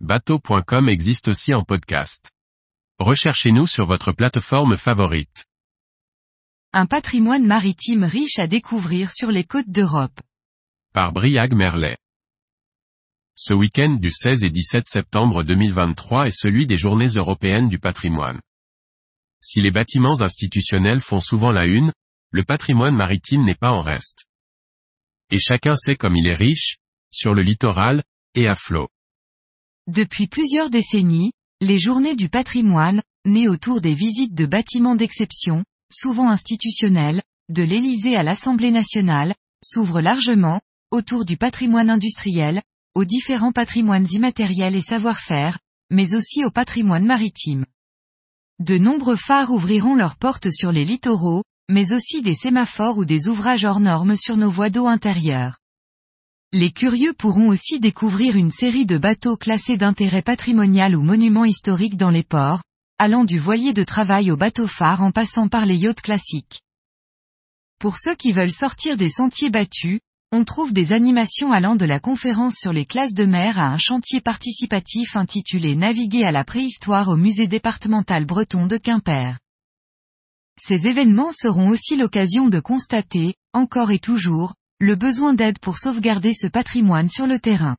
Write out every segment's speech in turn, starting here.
bateau.com existe aussi en podcast. Recherchez-nous sur votre plateforme favorite. Un patrimoine maritime riche à découvrir sur les côtes d'Europe. Par Briag Merlet. Ce week-end du 16 et 17 septembre 2023 est celui des journées européennes du patrimoine. Si les bâtiments institutionnels font souvent la une, le patrimoine maritime n'est pas en reste. Et chacun sait comme il est riche, sur le littoral, et à flot. Depuis plusieurs décennies, les journées du patrimoine, nées autour des visites de bâtiments d'exception, souvent institutionnels, de l'Élysée à l'Assemblée nationale, s'ouvrent largement, autour du patrimoine industriel, aux différents patrimoines immatériels et savoir-faire, mais aussi au patrimoine maritime. De nombreux phares ouvriront leurs portes sur les littoraux, mais aussi des sémaphores ou des ouvrages hors normes sur nos voies d'eau intérieures. Les curieux pourront aussi découvrir une série de bateaux classés d'intérêt patrimonial ou monuments historiques dans les ports, allant du voilier de travail au bateau phare en passant par les yachts classiques. Pour ceux qui veulent sortir des sentiers battus, on trouve des animations allant de la conférence sur les classes de mer à un chantier participatif intitulé Naviguer à la préhistoire au musée départemental breton de Quimper. Ces événements seront aussi l'occasion de constater, encore et toujours, le besoin d'aide pour sauvegarder ce patrimoine sur le terrain.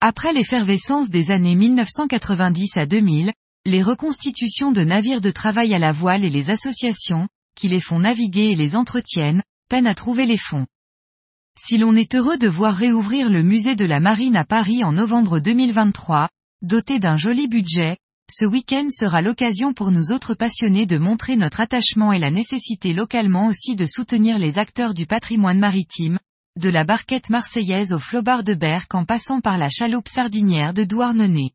Après l'effervescence des années 1990 à 2000, les reconstitutions de navires de travail à la voile et les associations, qui les font naviguer et les entretiennent, peinent à trouver les fonds. Si l'on est heureux de voir réouvrir le musée de la marine à Paris en novembre 2023, doté d'un joli budget, ce week-end sera l'occasion pour nous autres passionnés de montrer notre attachement et la nécessité localement aussi de soutenir les acteurs du patrimoine maritime, de la barquette marseillaise au flobard de Berck en passant par la chaloupe sardinière de Douarnenez.